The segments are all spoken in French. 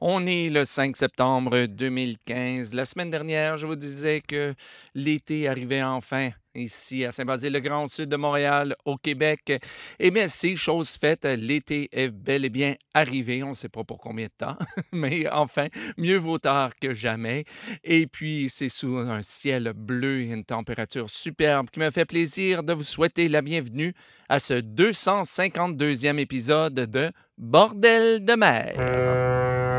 On est le 5 septembre 2015. La semaine dernière, je vous disais que l'été arrivait enfin ici à Saint-Basile-le-Grand, au sud de Montréal, au Québec. Eh bien, c'est chose faite. L'été est bel et bien arrivé. On ne sait pas pour combien de temps, mais enfin, mieux vaut tard que jamais. Et puis, c'est sous un ciel bleu et une température superbe qui me fait plaisir de vous souhaiter la bienvenue à ce 252e épisode de Bordel de mer.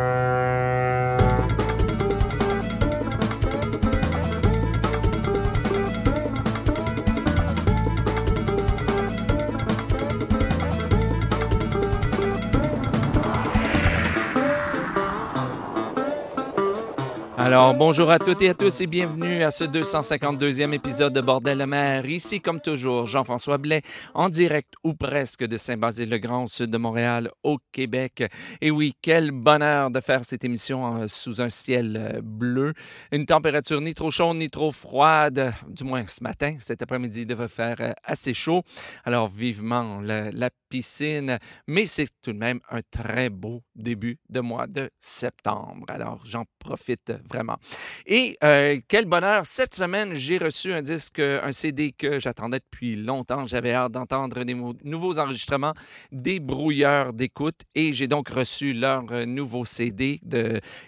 Alors, bonjour à toutes et à tous et bienvenue à ce 252e épisode de Bordel de mer. Ici, comme toujours, Jean-François Blais, en direct ou presque de Saint-Basile-le-Grand, au sud de Montréal, au Québec. Et oui, quel bonheur de faire cette émission euh, sous un ciel euh, bleu. Une température ni trop chaude ni trop froide, du moins ce matin. Cet après-midi devrait faire euh, assez chaud. Alors, vivement la, la piscine, mais c'est tout de même un très beau début de mois de septembre. Alors, j'en profite vraiment et euh, quel bonheur, cette semaine, j'ai reçu un disque, un CD que j'attendais depuis longtemps. J'avais hâte d'entendre des nouveaux enregistrements des brouilleurs d'écoute et j'ai donc reçu leur euh, nouveau CD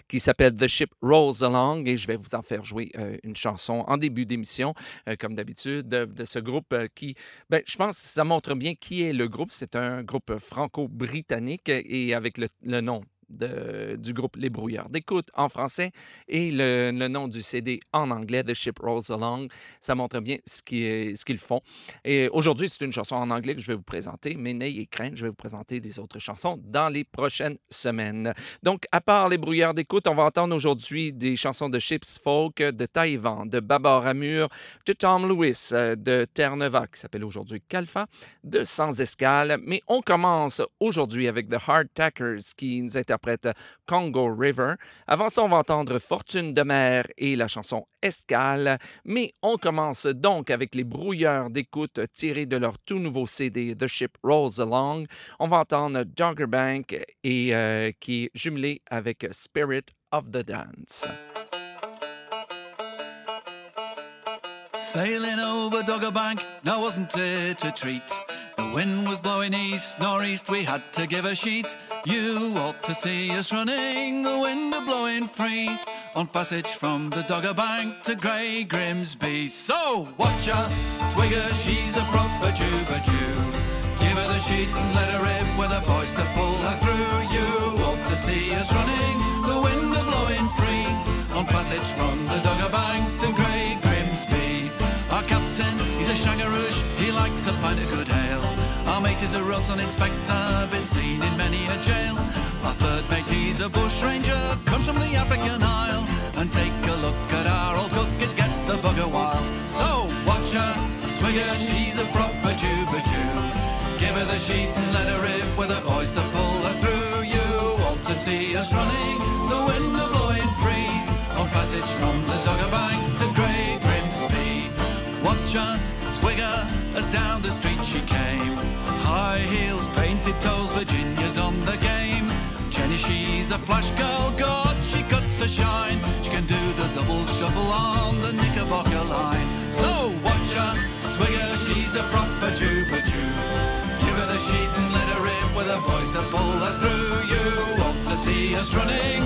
qui s'appelle The Ship Rolls Along et je vais vous en faire jouer euh, une chanson en début d'émission, comme d'habitude, de, ce groupe qui, ben, je pense ça montre bien qui est le groupe. C'est un groupe franco-britannique et avec le nom du groupe Les Brouilleurs d'écoute en français et le, nom du CD en anglais, The Ship Rolls Along. Ça montre bien ce qu'ils font. Et aujourd'hui, c'est une chanson en anglais que je vais vous présenter, mais n'ayez crainte, je vais vous présenter des autres chansons dans les prochaines semaines. Donc, à part Les Brouilleurs d'écoute, on va entendre aujourd'hui des chansons de Ships Folk, de Taïwan, de Babar Amur, de Tom Lewis, de Terre-Neuve, qui s'appelle aujourd'hui Calfa, de Sans Escale. Mais on commence aujourd'hui avec The Hard Tackers qui nous interprètent interprète Congo River. Avant ça, on va entendre Fortune de mer et la chanson Escale. Mais on commence donc avec les brouilleurs d'écoute tirés de leur tout nouveau CD The Ship Rolls Along. On va entendre Dogger Bank et euh, qui est jumelé avec Spirit of the Dance. Sailing over Dogger Bank, now wasn't it a treat? The wind was blowing east, northeast, we had to give a sheet. You ought to see us running, the wind a blowing free. On passage from the Dogger Bank to Grey Grimsby. So watch her, Twigger, she's a proper juba Jew. Give her the sheet and let her rip with the boys to pull her through. You ought to see us running, the wind a blowing free. On passage from the Dogger Bank to Grey Grimsby. Our captain, he's a shangaroosh, he likes a pint of good our mate is a rotten inspector, been seen in many a jail. Our third mate, he's a bush ranger, comes from the African Isle. And take a look at our old cook, it gets the bugger wild. So watch her, twig her, she's a proper juba Jew. Give her the sheet and let her rip with the boys to pull her through. You ought to see us running, the wind a blowing free. On passage from the Dogger Bank to Grey Grimsby. Watch her, twig her, as down the street she came. High heels, painted toes, Virginia's on the game. Jenny, she's a flash girl, God, she cuts a shine. She can do the double shuffle on the Knickerbocker line. So watch her, twig her, she's a proper juba Jew. Give her the sheet and let her rip with her boys to pull her through. You ought to see us running,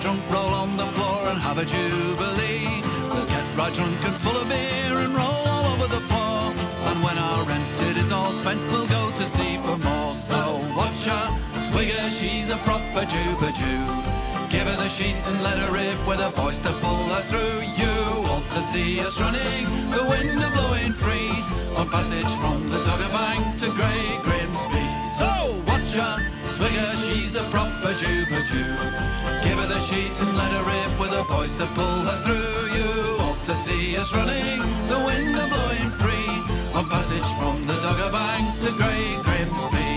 drunk, roll on the floor and have a jubilee. We'll get right drunk and full of beer and roll all over the floor. And when our rent it is all spent, we'll go to sea for more. So watch her, Twigger, she's a proper juba Jew. Give her the sheet and let her rip with a voice to pull her through. You ought to see us running, the wind a blowing free, on passage from the Dogger Bank to Grey Grimsby. So watch her, Twigger, she's a proper Juba Jew. Give her the sheet and let her rip with the boys to pull her through. You ought to see us running, the wind a blowing free, on passage from the Dogger Bank to Grey Grimsby.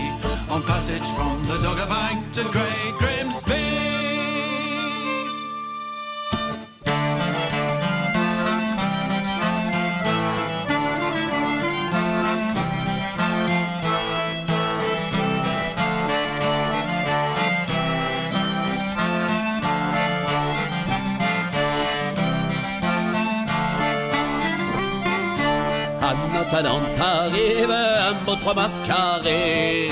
On passage from the Dogger Bank to Grey Grimsby. En attendant t'arrive un beau trois mâts carré.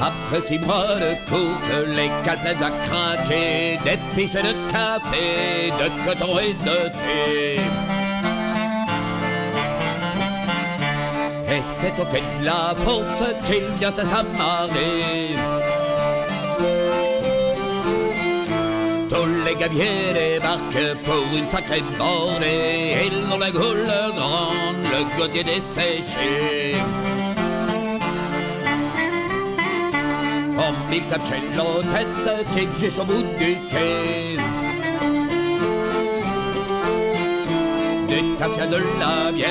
Après six mois de course, les calpettes à craquer, des pistes de café, de coton et de thé. Et c'est au quai de la force qu'il vient à s'amarrer. Les gabiers débarquent pour une sacrée bordée. Ils ont la goule grande, le gosier desséché. Mille chez l'hôtesse qui est juste au bout du quai. Des cafés de la bière,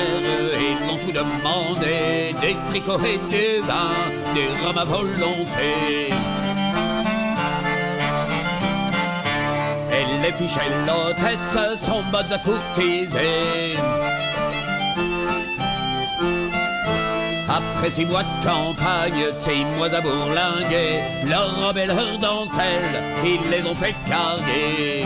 ils m'ont tout demandé. Des fricots et du vin, des rhums à volonté. Après six mois de campagne, six mois à bourlinguer, leur robe et leur dentelle, ils les ont fait carguer.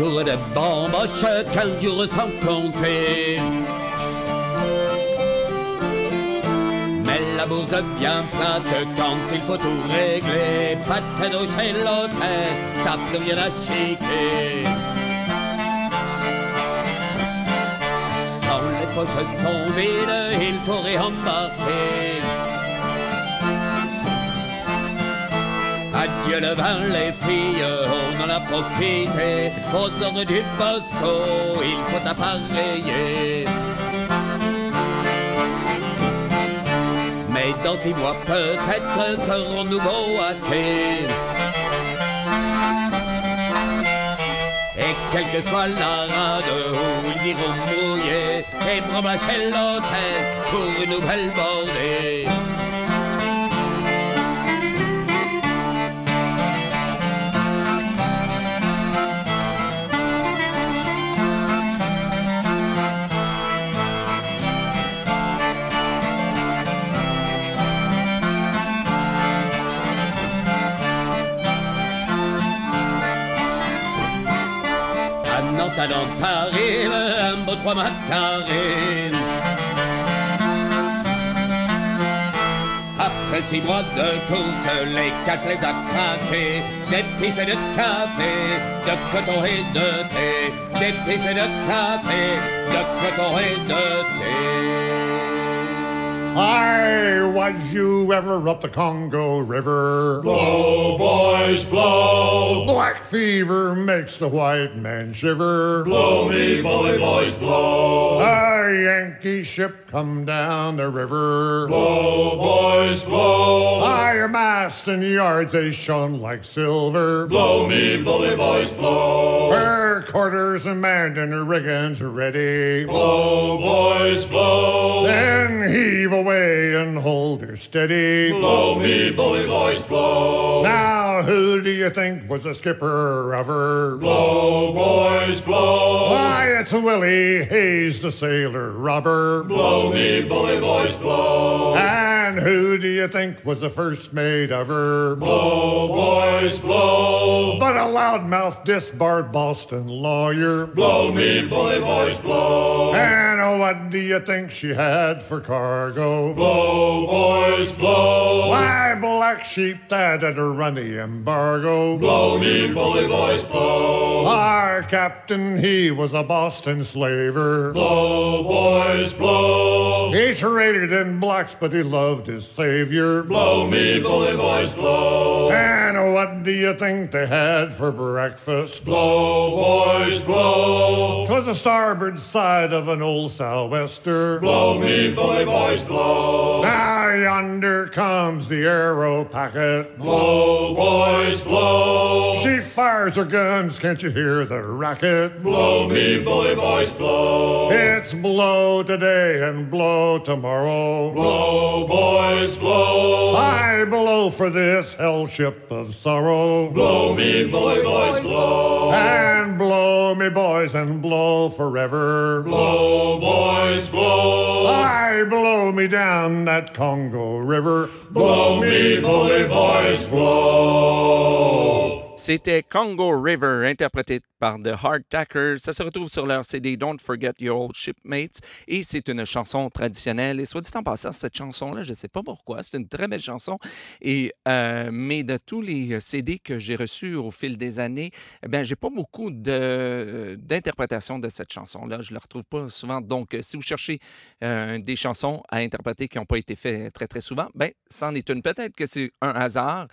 Quinze jours de bamboche, quinze jours sans compter. Mais la bourse bien plate quand il faut tout régler. Pas de cadeau chez l'hôtel, t'as plus rien à chiquer. Quand les poches sont vides, il faut réembarquer. Adieu le vin, les filles, on en a profité. Aux ordres du Bosco, il faut appareiller. Mais dans six mois, peut-être serons-nous quai. Et quelle que soit la rade où ils iront mouiller, et prendre chez l'hôtel pour une nouvelle bordée. À Nantes, à Nantes, arrive un beau trois mâts carré. Après six mois de course, les quatre les a craqués. Des pistes de café, de coton et de thé. Des pistes de café, de coton et de thé. Hi, was you ever up the Congo River? Blow, boys, blow. Black fever makes the white man shiver. Blow me, bully boys, blow. A Yankee ship come down the river. Blow, boys, blow. Higher mast and yards they shone like silver. Blow me, bully boys, blow. Her quarters and manned and her rigging's ready. Blow, boys, blow. Then heave away and hold her steady. Blow me, bully boys, blow. Now, who do you think was the skipper her? Blow, boys, blow. Why, it's Willie Hayes, the sailor robber. Blow me, bully boys, blow. And who do you think was the first mate of her? Blow, boys, blow. But a loudmouth disbarred Boston lawyer. Blow me, bully boys, blow. And oh, what do you think she had for cargo? Blow, boys, blow. Why, black sheep that had run the embargo. Blow me, bully boys, blow. Our captain, he was a Boston slaver. Blow, boys, blow. He traded in blacks, but he loved his savior. Blow me, bully boys, blow. And what do you think they had for breakfast? Blow, boys, blow. Twas the starboard side of an old sou'wester. Blow me, bully boys, blow. Now yonder comes the arrow packet. Blow, boys, blow. She fires her guns, can't you hear the racket? Blow me, bully boys, blow. It's blow today and blow tomorrow. Blow, boys, blow. I blow for this hell ship of sorrow. Blow me, bully boys, blow. And blow me, boys, and blow forever. Blow, boys, blow. I blow me down that Congo River. Blow me, bully boys, blow. C'était Congo River, interprété par The Hardtackers. Ça se retrouve sur leur CD Don't Forget Your Old Shipmates. Et c'est une chanson traditionnelle. Et soit dit en passant, cette chanson-là, je ne sais pas pourquoi, c'est une très belle chanson. Et, euh, mais de tous les CD que j'ai reçus au fil des années, eh bien, j'ai pas beaucoup de- d'interprétations de, cette chanson-là. Je ne la retrouve pas souvent. Donc, euh, si vous cherchez euh, des chansons à interpréter qui n'ont pas été faites très, très souvent, ben, c'en est une. Peut-être que c'est un hasard,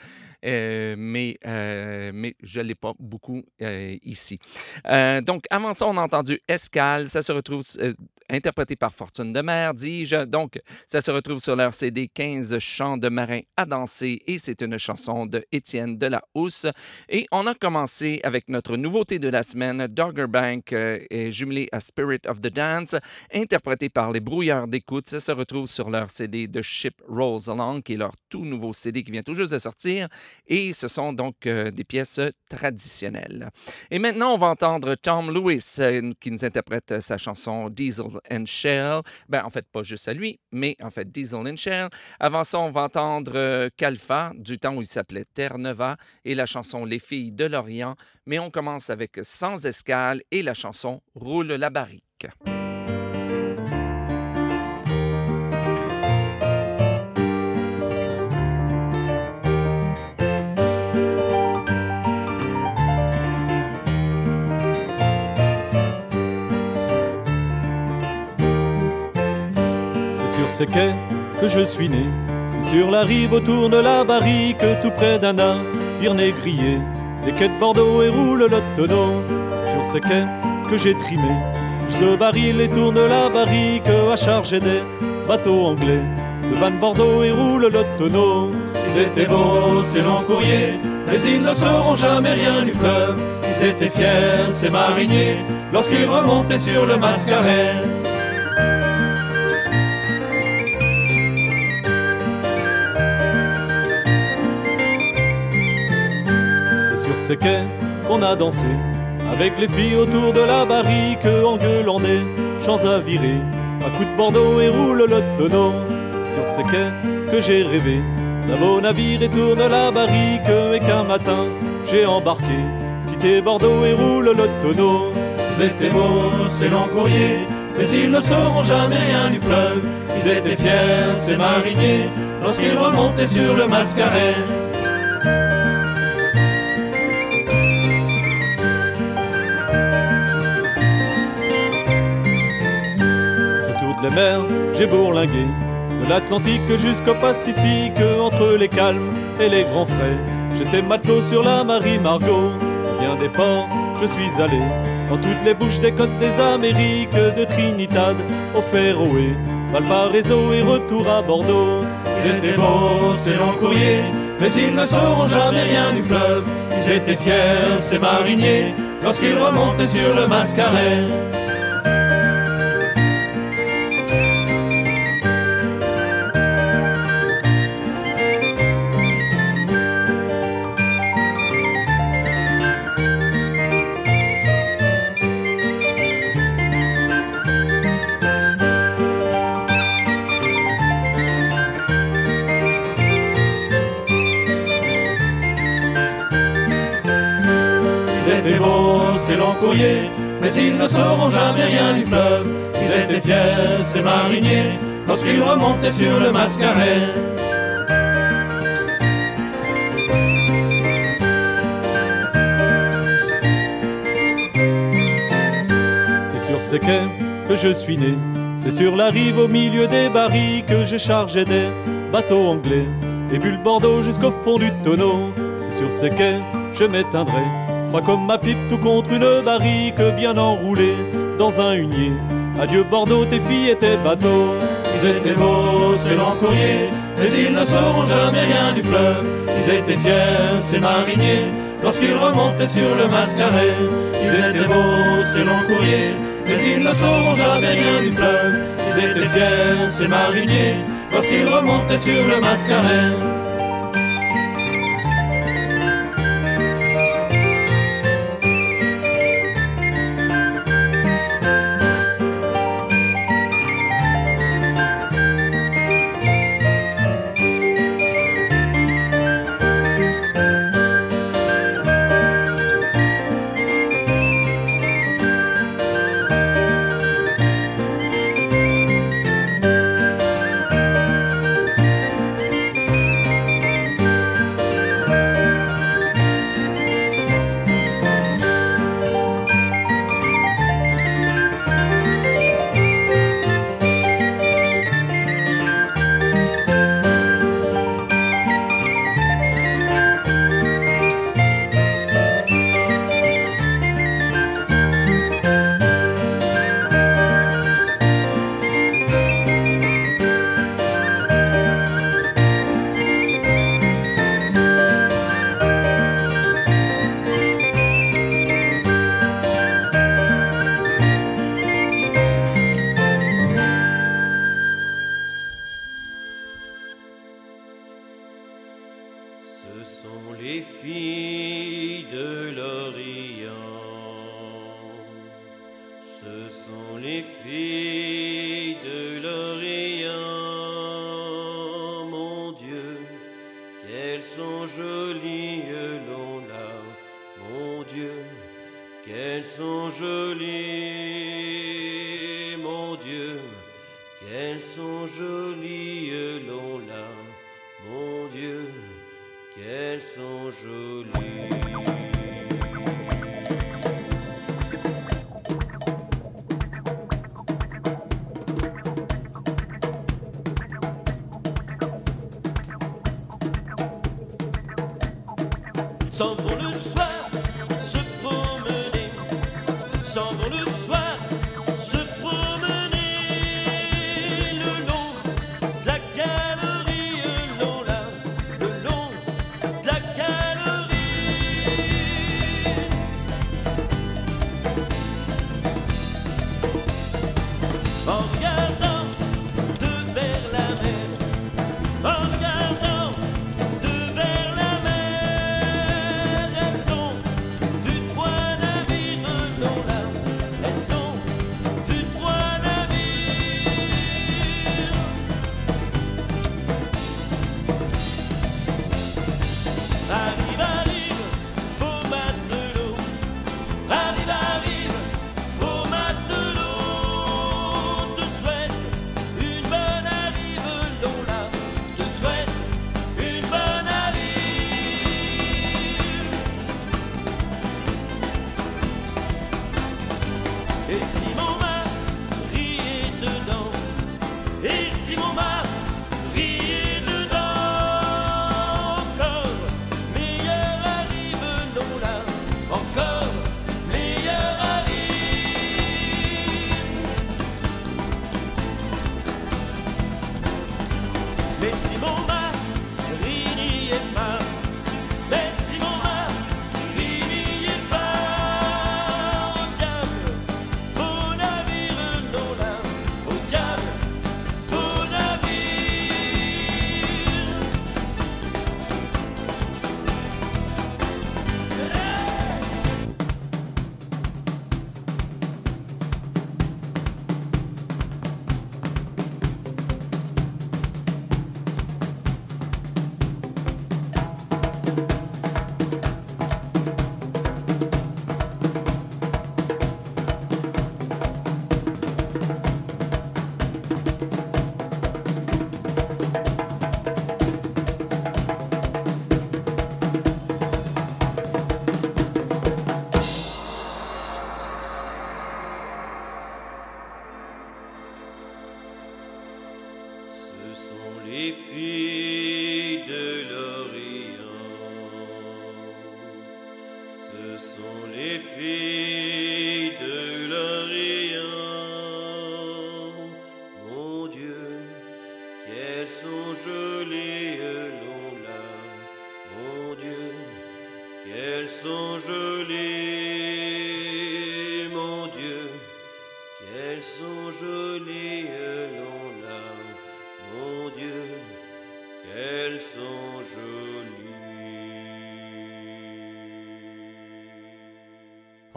euh, mais, euh, mais je ne l'ai pas beaucoup euh, ici. Euh, donc, avant ça, on a entendu Escale. Ça se retrouve euh, interprété par Fortune de Mer, dis-je. Donc, ça se retrouve sur leur CD 15 chants de marins à danser et c'est une chanson de Étienne de la Housse. Et on a commencé avec notre nouveauté de la semaine, Dogger Bank, est jumelé à Spirit of the Dance, interprété par les Brouilleurs d'écoute. Ça se retrouve sur leur CD The Ship Rolls Along, qui est leur tout nouveau CD qui vient tout juste de sortir. Et ce sont donc des pièces traditionnelles. Et maintenant, on va entendre Tom Lewis euh, qui nous interprète euh, sa chanson Diesel and Shell. Ben, en fait, pas juste à lui, mais en fait Diesel and Shell. Avant ça, on va entendre euh, Kalfa, du temps où il s'appelait Terre-Neva, et la chanson Les filles de l'Orient. Mais on commence avec Sans escale et la chanson Roule la barrique. Ces quais que je suis né. C'est sur la rive autour de la barrique, tout près d'un navire négrier. Les quais de Bordeaux et roule le tonneau. Sur ces quais que j'ai trimé. Pousse le baril et tourne la barrique à charger des bateaux anglais. De Van Bordeaux et roule le tonneau. Ils étaient beaux, ces longs courriers, mais ils ne sauront jamais rien du fleuve. Ils étaient fiers, ces mariniers, lorsqu'ils remontaient sur le mascaret. Ces quais qu'on a dansé avec les filles autour de la barrique en gueulant des à virer. Un coup de Bordeaux et roule le tonneau. Sur ces quais que j'ai rêvé d'un beau navire et tourne la barrique et qu'un matin j'ai embarqué. Quitté Bordeaux et roule le tonneau. Ils étaient beaux, ces longs courriers, mais ils ne sauront jamais rien du fleuve. Ils étaient fiers, ces mariniers, lorsqu'ils remontaient sur le mascaret. J'ai bourlingué, de l'Atlantique jusqu'au Pacifique, entre les calmes et les grands frais. J'étais matelot sur la Marie Margot, bien des ports, je suis allé dans toutes les bouches des côtes des Amériques, de Trinidad au Féroé, Valparaiso et retour à Bordeaux. Ils étaient beaux, ces longs courriers, mais ils ne sauront jamais rien du fleuve. Ils étaient fiers, ces mariniers, lorsqu'ils remontaient sur le mascaret. ces mariniers, lorsqu'ils remontaient sur le mascaret. C'est sur ces quais que je suis né, c'est sur la rive au milieu des barils que j'ai chargé des bateaux anglais, des bulles Bordeaux jusqu'au fond du tonneau. C'est sur ces quais, je m'éteindrai, froid comme ma pipe tout contre une barrique bien enroulée dans un hunier. Adieu Bordeaux, tes filles et tes bateaux. Ils étaient beaux, ces longs courriers, mais ils ne sauront jamais rien du fleuve. Ils étaient fiers, ces mariniers, lorsqu'ils remontaient sur le mascaret. Ils étaient beaux, ces longs courriers, mais ils ne sauront jamais rien du fleuve. Ils étaient fiers, ces mariniers, lorsqu'ils remontaient sur le mascaret.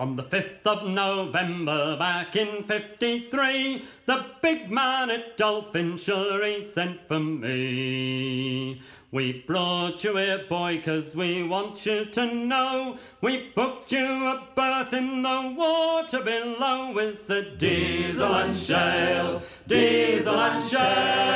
On the 5th of November back in 53, the big man at Dolphin Surrey sent for me. We brought you here, boy, 'cause we want you to know we booked you a berth in the water below with the diesel and shale, diesel and shale.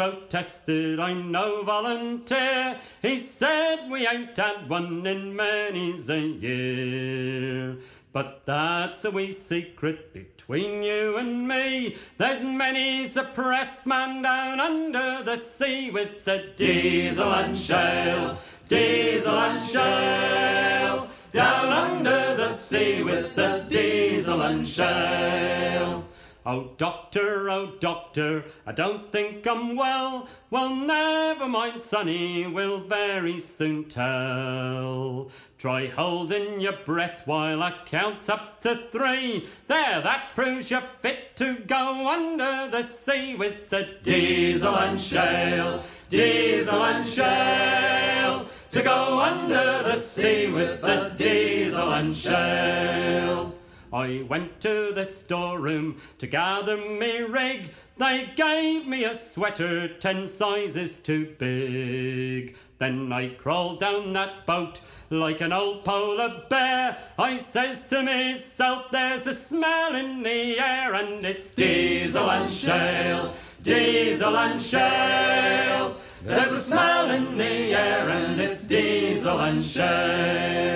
Protested, I'm no volunteer, he said we ain't had one in many's a year. But that's a wee secret between you and me. There's many's a pressed man down under the sea with the diesel and shale, diesel and shale. Down under the sea with the diesel and shale. Oh, doctor, oh, doctor, I don't think I'm well. Well, never mind, sonny, we'll very soon tell. Try holding your breath while I count up to three. There, that proves you're fit to go under the sea with the diesel and shale, diesel and shale. To go under the sea with the diesel and shale. I went to the storeroom to gather me rig. They gave me a sweater ten sizes too big. Then I crawled down that boat like an old polar bear. I says to myself, there's a smell in the air, and it's diesel and shale, diesel and shale. There's a smell in the air, and it's diesel and shale.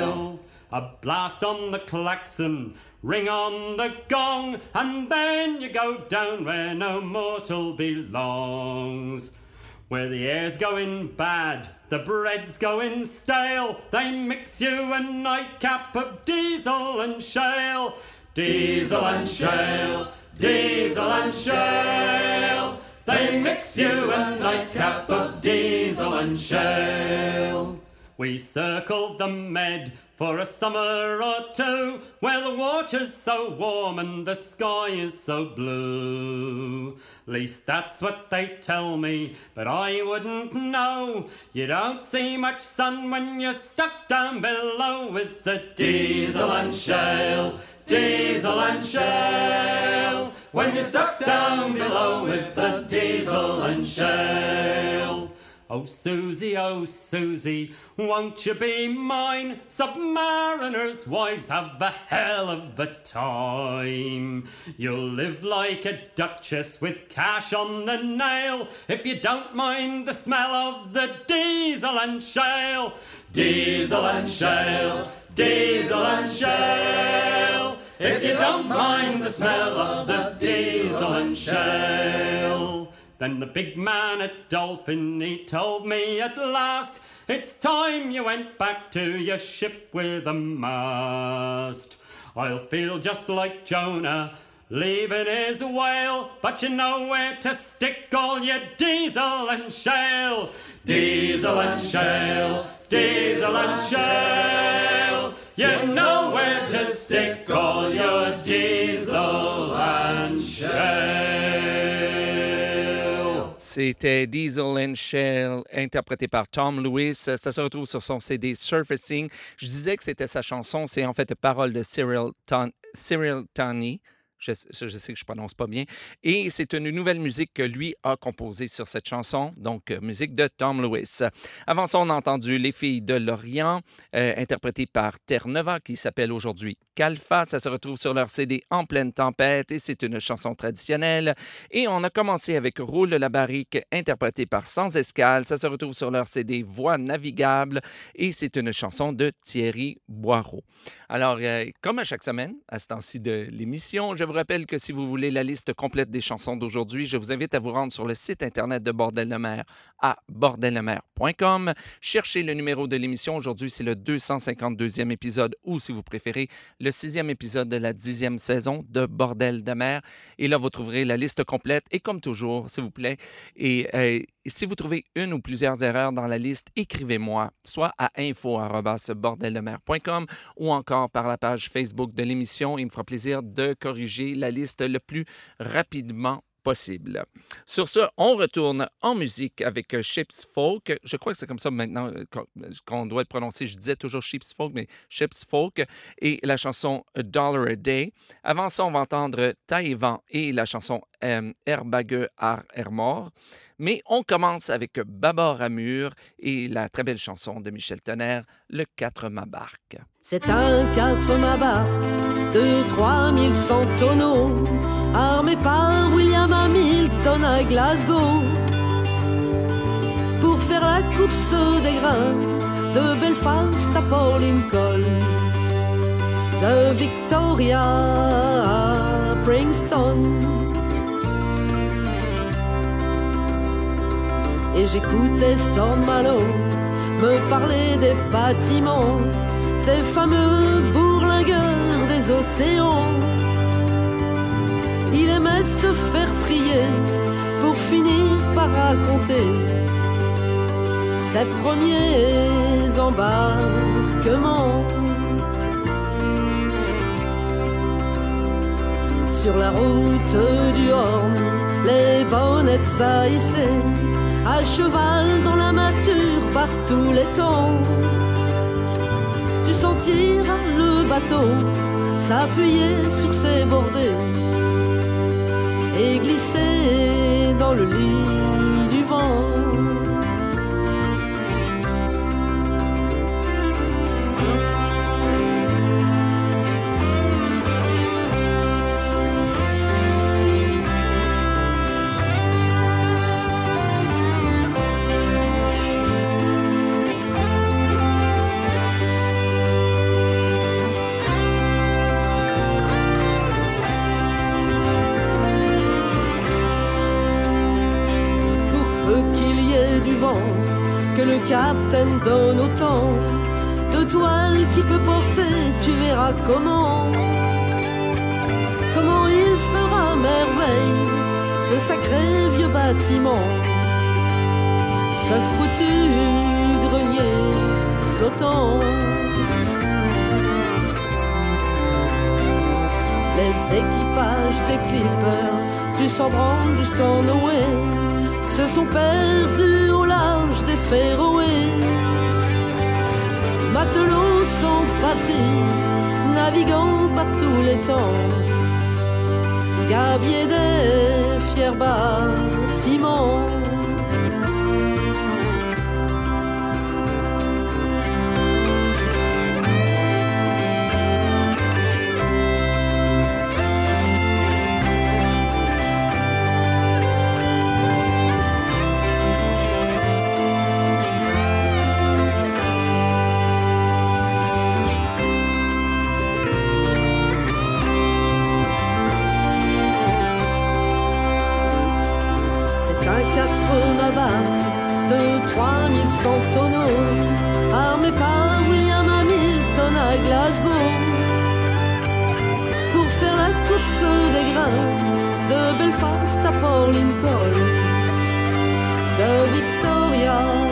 A blast on the klaxon, ring on the gong, and then you go down where no mortal belongs. Where the air's going bad, the bread's going stale, they mix you a nightcap of diesel and shale. Diesel and shale, diesel and shale. They mix you a nightcap of diesel and shale. We circled the Med for a summer or two, where the water's so warm and the sky is so blue. Least that's what they tell me, but I wouldn't know. You don't see much sun when you're stuck down below with the diesel and shale, diesel and shale. When you're stuck down below with the diesel and shale. Oh, Susie, oh, Susie, won't you be mine? Submariners' wives have a hell of a time. You'll live like a duchess with cash on the nail if you don't mind the smell of the diesel and shale. Diesel and shale, diesel and shale. If you don't mind the smell of the diesel and shale. Then the big man at Dolphin, he told me at last, it's time you went back to your ship with a mast. I'll feel just like Jonah, leaving his whale, but you know where to stick all your diesel and shale. Diesel and shale, diesel and shale. You know where to stick all your diesel C'était Diesel and Shell, interprété par Tom Lewis. Ça se retrouve sur son CD Surfacing. Je disais que c'était sa chanson. C'est en fait paroles de Cyril, Ton-. Je, sais que je prononce pas bien. Et c'est une nouvelle musique que lui a composée sur cette chanson, donc euh, musique de Tom Lewis. Avant ça, on a entendu Les filles de l'Orient, euh, interprétée par Terre Nova, qui s'appelle aujourd'hui Calfa. Ça se retrouve sur leur CD En pleine tempête et c'est une chanson traditionnelle. Et on a commencé avec Roule la barrique, interprété par Sans Escale. Ça se retrouve sur leur CD Voix navigable et c'est une chanson de Thierry Boireau. Alors, euh, comme à chaque semaine, à ce temps-ci de l'émission, je rappelle que si vous voulez la liste complète des chansons d'aujourd'hui, je vous invite à vous rendre sur le site Internet de Bordel de mer à bordellemer.com. Cherchez le numéro de l'émission. Aujourd'hui, c'est le 252e épisode ou, si vous préférez, le sixième épisode de la dixième saison de Bordel de mer. Et là, vous trouverez la liste complète. Et comme toujours, s'il vous plaît, et euh, si vous trouvez une ou plusieurs erreurs dans la liste, écrivez-moi, soit à info.bordeldemer.com ou encore par la page Facebook de l'émission. Il me fera plaisir de corriger la liste le plus rapidement possible. Sur ce, on retourne en musique avec euh, Ships Folk. Je crois que c'est comme ça maintenant euh, qu'on- qu'on doit le prononcer. Je disais toujours Ships Folk, mais Ships Folk et la chanson Dollar a Day. Avant ça, on va entendre Taïwan et la chanson euh, Herbague ar Hermor. Mais on commence avec Babar Amur et la très belle chanson de Michel Tonnerre, Le 4 ma barque. C'est un quatre mabar de 3100 tonneaux, armé par William Hamilton à Glasgow. Pour faire la course des grains de Belfast à Port Lincoln, de Victoria à Princeton. Et j'écoutais Storm Malone me parler des bâtiments, ces fameux bourlingueurs des océans. Il aimait se faire prier pour finir par raconter ses premiers embarquements. Sur la route du Horn, les bonnettes saillissaient, à cheval dans la mature par tous les temps. Tu sentiras le bateau s'appuyer sur ses bordées et glisser dans le lit du vent. Capitaine donne autant de toile qui peut porter, tu verras comment, comment il fera merveille, ce sacré vieux bâtiment, ce foutu grenier flottant. Les équipages des clippers, du Sambran, du Stornoway, se sont perdus Féroé. Matelots sans patrie, naviguant par tous les temps, gabiers des fiers bâtiments. De Belfast à Port Lincoln, de Victoria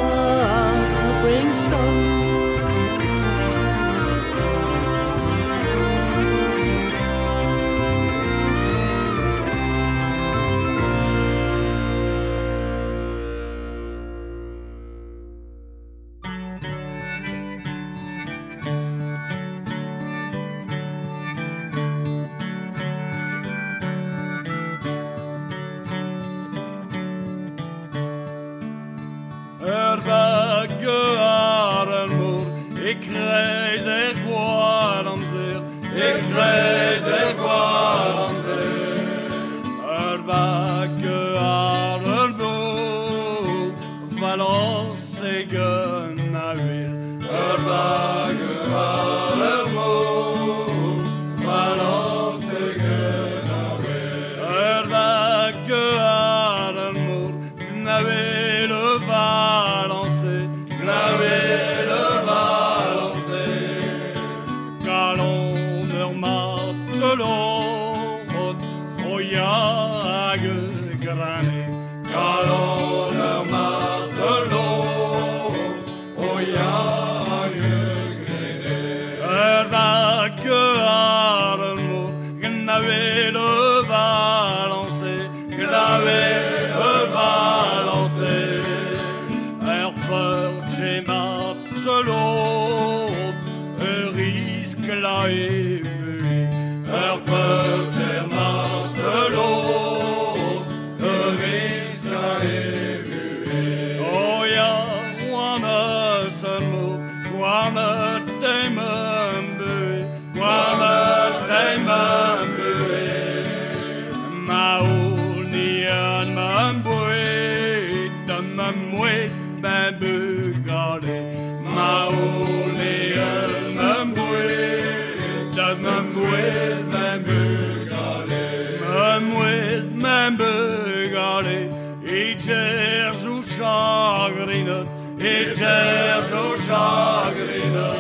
valley. I chairs u chagrinat, i chairs u chagrinat.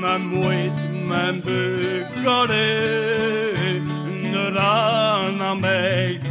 Mam wait, mam bygare, nran am eid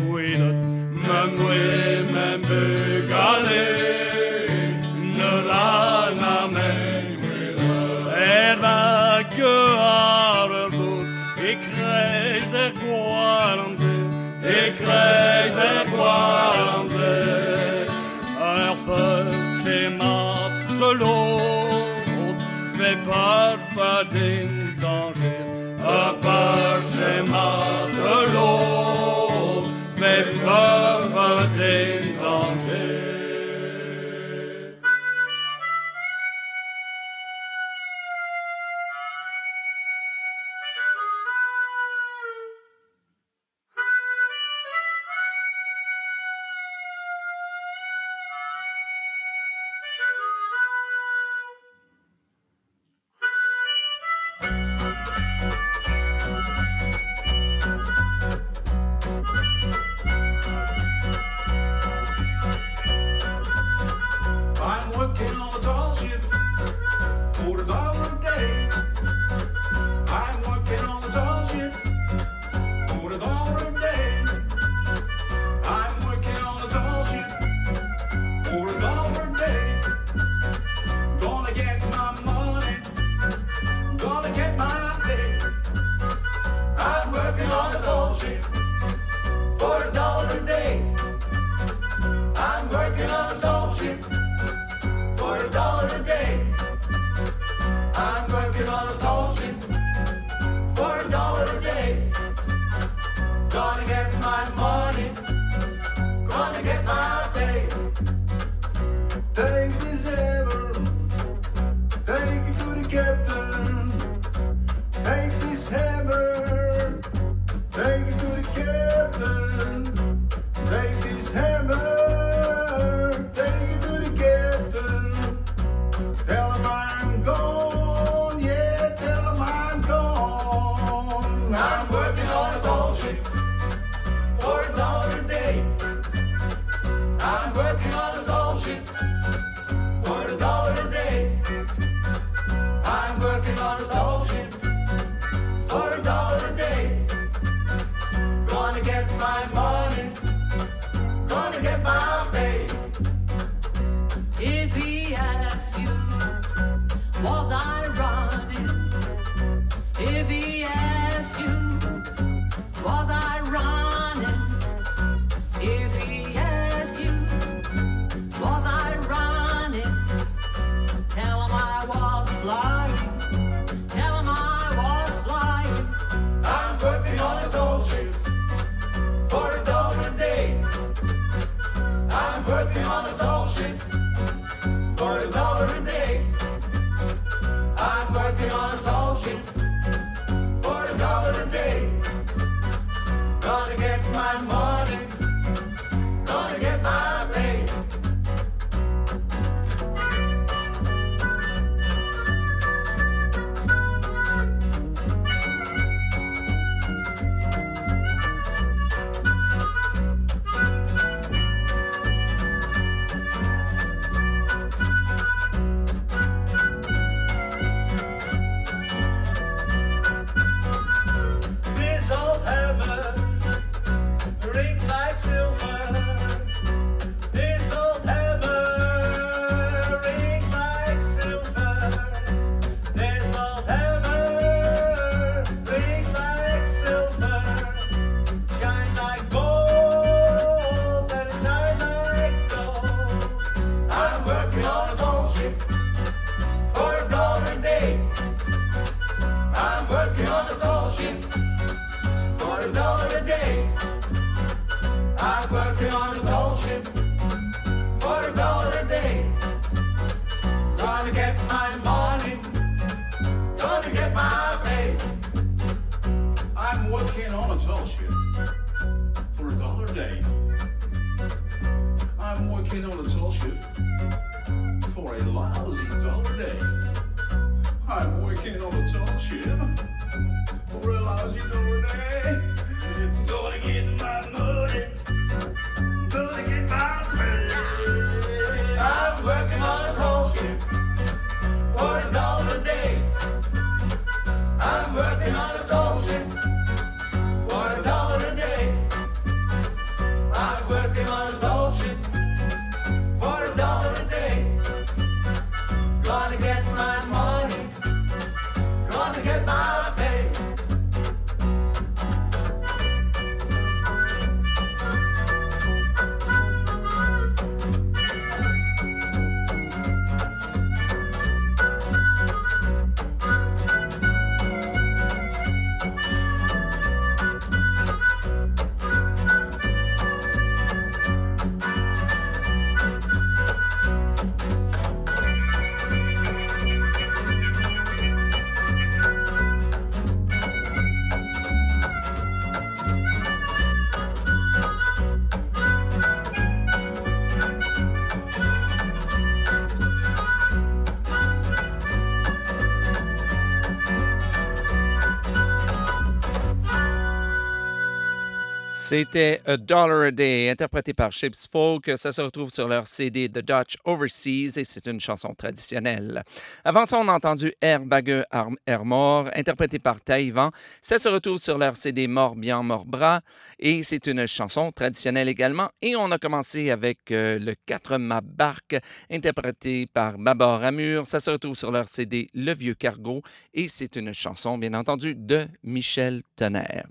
C'était A Dollar a Day, interprété par Ships Folk. Ça se retrouve sur leur CD The Dutch Overseas et c'est une chanson traditionnelle. Avant ça, on a entendu Air Bague Air Mort, interprété par Taïwan. Ça se retrouve sur leur CD Mort Bien, Mort Bras et c'est une chanson traditionnelle également. Et on a commencé avec euh, le 4 Ma Barque, interprété par Babar Amur. Ça se retrouve sur leur CD Le Vieux Cargo et c'est une chanson, bien entendu, de Michel Tonnerre.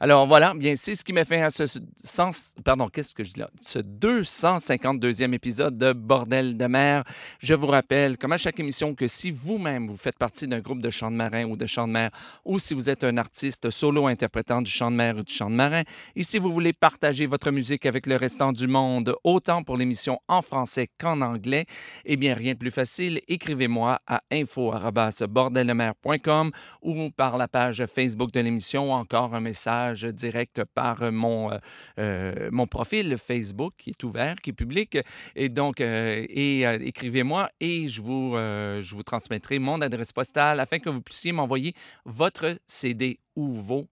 Alors voilà, bien, c'est ce qui m'a fait à ce, sens, pardon, qu'est-ce que je dis? Ce 252e épisode de Bordel de mer. Je vous rappelle, comme à chaque émission, que si vous-même vous faites partie d'un groupe de chant de marin ou de chant de mer, ou si vous êtes un artiste solo interprétant du chant de mer ou du chant de marin, et si vous voulez partager votre musique avec le restant du monde, autant pour l'émission en français qu'en anglais, eh bien, rien de plus facile, écrivez-moi à info.bordeldemer.com ou par la page Facebook de l'émission ou encore un message direct par mon, euh, euh, mon profil Facebook qui est ouvert, qui est public. Et donc, euh, et, écrivez-moi et je vous, je vous transmettrai mon adresse postale afin que vous puissiez m'envoyer votre CD ou vos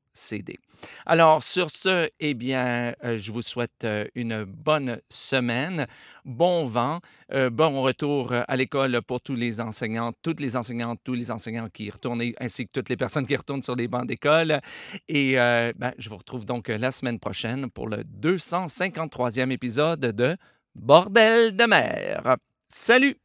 Alors, sur ce, eh bien, euh, je vous souhaite euh, une bonne semaine, bon vent, euh, bon retour à l'école pour tous les enseignants, toutes les enseignantes, tous les enseignants qui retournent, et- ainsi que toutes les personnes qui retournent sur les bancs d'école. Et ben, je vous retrouve donc la semaine prochaine pour le 253e épisode de Bordel de mer. Salut!